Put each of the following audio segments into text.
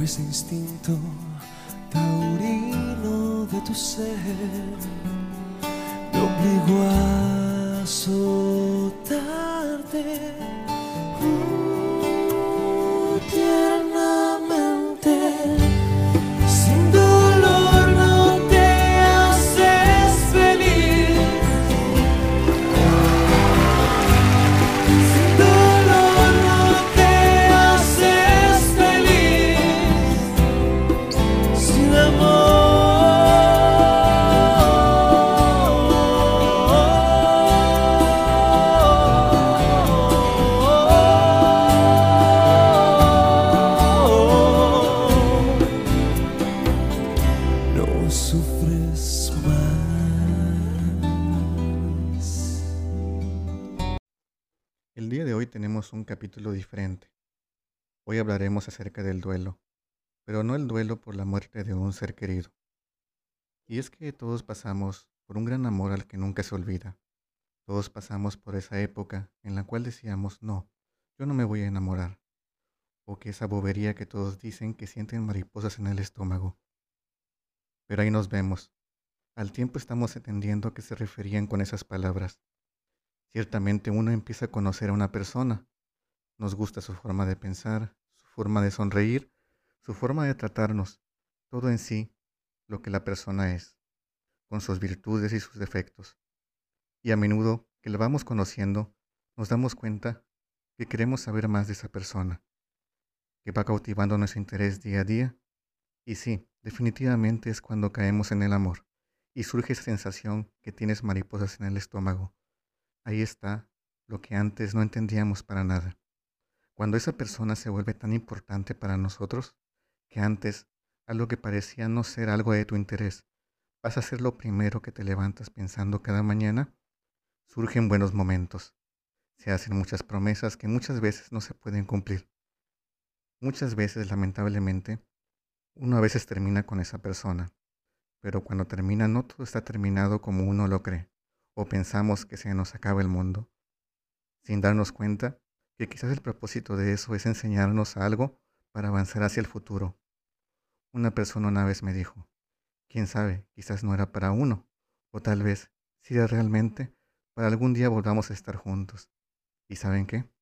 Pero ese instinto taurino de tu ser me obligó a soltarte. El día de hoy tenemos un capítulo diferente. Hoy hablaremos acerca del duelo, pero no el duelo por la muerte de un ser querido. Y es que todos pasamos por un gran amor al que nunca se olvida. Todos pasamos por esa época en la cual decíamos, no, yo no me voy a enamorar. O que esa bobería que todos dicen que sienten mariposas en el estómago. Pero ahí nos vemos. Al tiempo estamos entendiendo a qué se referían con esas palabras. Ciertamente uno empieza a conocer a una persona. Nos gusta su forma de pensar, su forma de sonreír, su forma de tratarnos, todo en sí lo que la persona es, con sus virtudes y sus defectos. Y a menudo que la vamos conociendo, nos damos cuenta que queremos saber más de esa persona, que va cautivando nuestro interés día a día. Y sí, definitivamente es cuando caemos en el amor y surge esa sensación que tienes mariposas en el estómago. Ahí está lo que antes no entendíamos para nada. Cuando esa persona se vuelve tan importante para nosotros que antes algo que parecía no ser algo de tu interés pasa a ser lo primero que te levantas pensando cada mañana, surgen buenos momentos. Se hacen muchas promesas que muchas veces no se pueden cumplir. Muchas veces, lamentablemente, uno a veces termina con esa persona, pero cuando termina no todo está terminado como uno lo cree o pensamos que se nos acaba el mundo, sin darnos cuenta que quizás el propósito de eso es enseñarnos algo para avanzar hacia el futuro. Una persona una vez me dijo, quién sabe, quizás no era para uno, o tal vez, si era realmente, para algún día volvamos a estar juntos. ¿Y saben qué?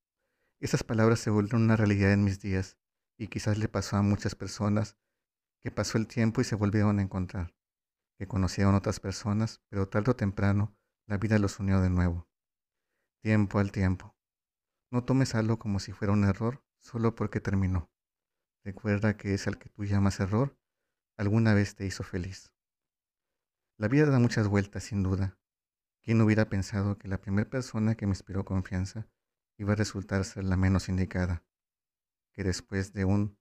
Esas palabras se volvieron una realidad en mis días, y quizás le pasó a muchas personas que pasó el tiempo y se volvieron a encontrar, que conocieron otras personas, pero tarde o temprano la vida los unió de nuevo. Tiempo al tiempo. No tomes algo como si fuera un error solo porque terminó. Recuerda que es al que tú llamas error, alguna vez te hizo feliz. La vida da muchas vueltas, sin duda. ¿Quién hubiera pensado que la primera persona que me inspiró confianza iba a resultar ser la menos indicada? Que después de un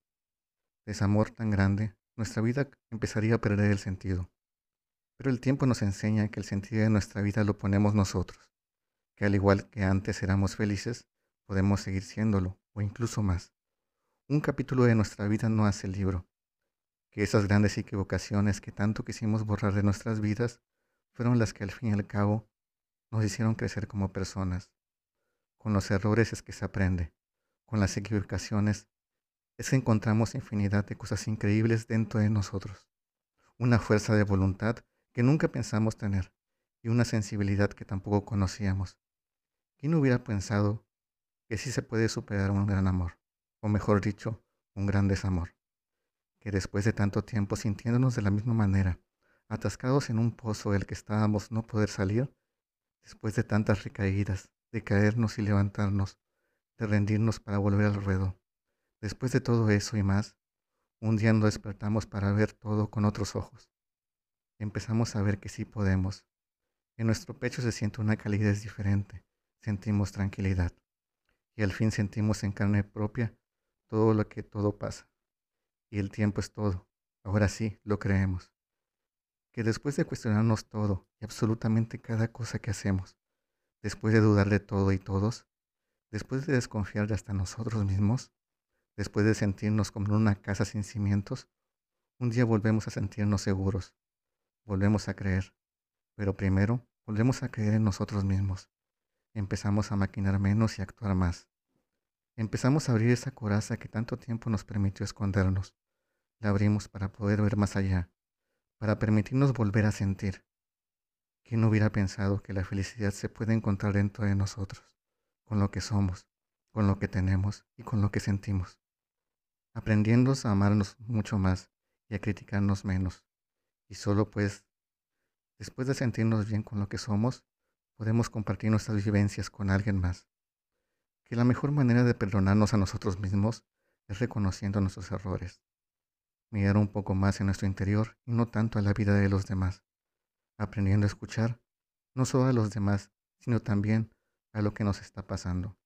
desamor tan grande, nuestra vida empezaría a perder el sentido. Pero el tiempo nos enseña que el sentido de nuestra vida lo ponemos nosotros, que al igual que antes éramos felices, podemos seguir siéndolo, o incluso más. Un capítulo de nuestra vida no hace el libro, que esas grandes equivocaciones que tanto quisimos borrar de nuestras vidas fueron las que al fin y al cabo nos hicieron crecer como personas. Con los errores es que se aprende, con las equivocaciones es que encontramos infinidad de cosas increíbles dentro de nosotros, una fuerza de voluntad que nunca pensamos tener y una sensibilidad que tampoco conocíamos. ¿Quién hubiera pensado que sí se puede superar un gran amor, o mejor dicho, un gran desamor? Que después de tanto tiempo sintiéndonos de la misma manera, atascados en un pozo del que estábamos no poder salir, después de tantas recaídas, de caernos y levantarnos, de rendirnos para volver al ruedo, después de todo eso y más, un día nos despertamos para ver todo con otros ojos empezamos a ver que sí podemos. En nuestro pecho se siente una calidez diferente, sentimos tranquilidad y al fin sentimos en carne propia todo lo que todo pasa. Y el tiempo es todo, ahora sí lo creemos. Que después de cuestionarnos todo y absolutamente cada cosa que hacemos, después de dudar de todo y todos, después de desconfiar de hasta nosotros mismos, después de sentirnos como en una casa sin cimientos, un día volvemos a sentirnos seguros volvemos a creer, pero primero volvemos a creer en nosotros mismos. Empezamos a maquinar menos y actuar más. Empezamos a abrir esa coraza que tanto tiempo nos permitió escondernos, la abrimos para poder ver más allá, para permitirnos volver a sentir. ¿Quién hubiera pensado que la felicidad se puede encontrar dentro de nosotros, con lo que somos, con lo que tenemos y con lo que sentimos? Aprendiendo a amarnos mucho más y a criticarnos menos. Y solo pues, después de sentirnos bien con lo que somos, podemos compartir nuestras vivencias con alguien más. Que la mejor manera de perdonarnos a nosotros mismos es reconociendo nuestros errores. Mirar un poco más en nuestro interior y no tanto a la vida de los demás. Aprendiendo a escuchar no solo a los demás, sino también a lo que nos está pasando.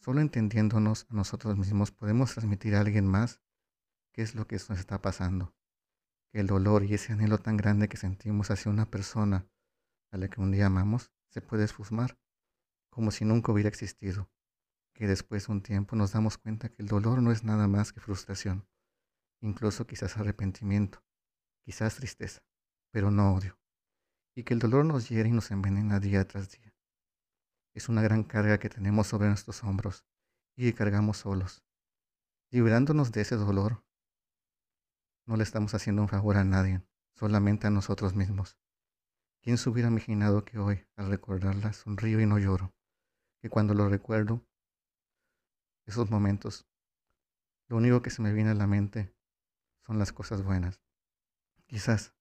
Solo entendiéndonos a nosotros mismos podemos transmitir a alguien más qué es lo que nos está pasando. Que el dolor y ese anhelo tan grande que sentimos hacia una persona a la que un día amamos se puede esfumar, como si nunca hubiera existido. Que después de un tiempo nos damos cuenta que el dolor no es nada más que frustración, incluso quizás arrepentimiento, quizás tristeza, pero no odio. Y que el dolor nos hiere y nos envenena día tras día. Es una gran carga que tenemos sobre nuestros hombros y que cargamos solos. Liberándonos de ese dolor, no le estamos haciendo un favor a nadie, solamente a nosotros mismos. ¿Quién se hubiera imaginado que hoy, al recordarla, sonrío y no lloro? Que cuando lo recuerdo, esos momentos, lo único que se me viene a la mente son las cosas buenas. Quizás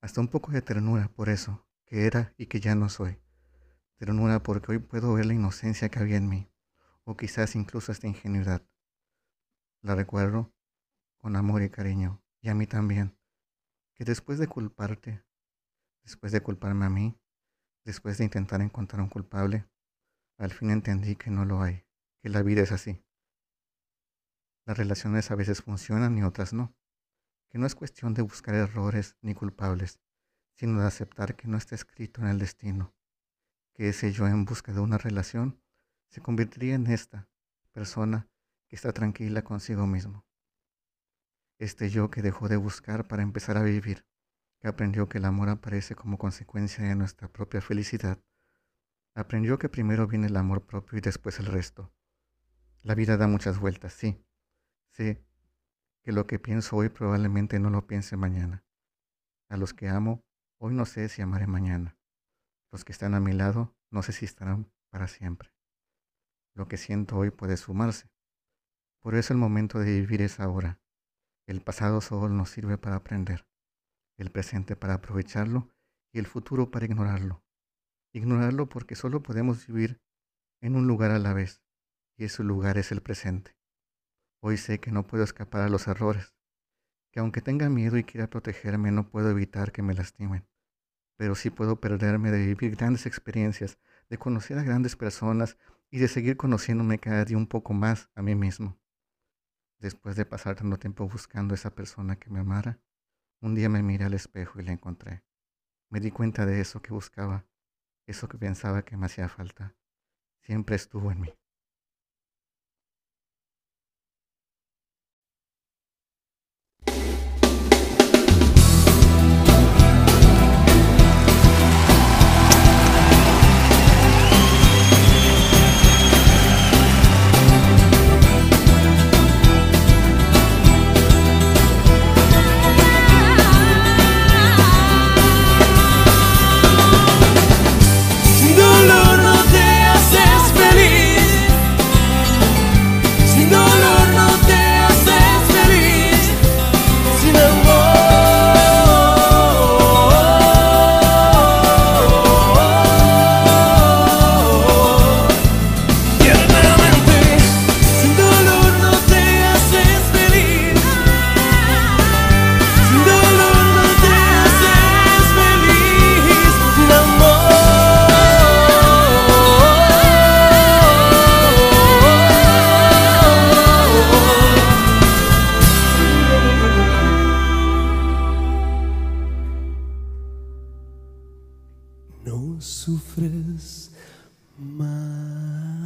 hasta un poco de ternura por eso, que era y que ya no soy. Ternura porque hoy puedo ver la inocencia que había en mí, o quizás incluso esta ingenuidad. La recuerdo con amor y cariño, y a mí también, que después de culparte, después de culparme a mí, después de intentar encontrar un culpable, al fin entendí que no lo hay, que la vida es así. Las relaciones a veces funcionan y otras no, que no es cuestión de buscar errores ni culpables, sino de aceptar que no está escrito en el destino, que ese yo en busca de una relación se convertiría en esta persona que está tranquila consigo mismo. Este yo que dejó de buscar para empezar a vivir, que aprendió que el amor aparece como consecuencia de nuestra propia felicidad, aprendió que primero viene el amor propio y después el resto. La vida da muchas vueltas, sí. Sé que lo que pienso hoy probablemente no lo piense mañana. A los que amo, hoy no sé si amaré mañana. Los que están a mi lado, no sé si estarán para siempre. Lo que siento hoy puede sumarse. Por eso el momento de vivir es ahora. El pasado solo nos sirve para aprender, el presente para aprovecharlo y el futuro para ignorarlo. Ignorarlo porque solo podemos vivir en un lugar a la vez, y ese lugar es el presente. Hoy sé que no puedo escapar a los errores, que aunque tenga miedo y quiera protegerme, no puedo evitar que me lastimen, pero sí puedo perderme de vivir grandes experiencias, de conocer a grandes personas y de seguir conociéndome cada día un poco más a mí mismo. Después de pasar tanto tiempo buscando a esa persona que me amara, un día me miré al espejo y la encontré. Me di cuenta de eso que buscaba, eso que pensaba que me hacía falta. Siempre estuvo en mí. não sofres mais.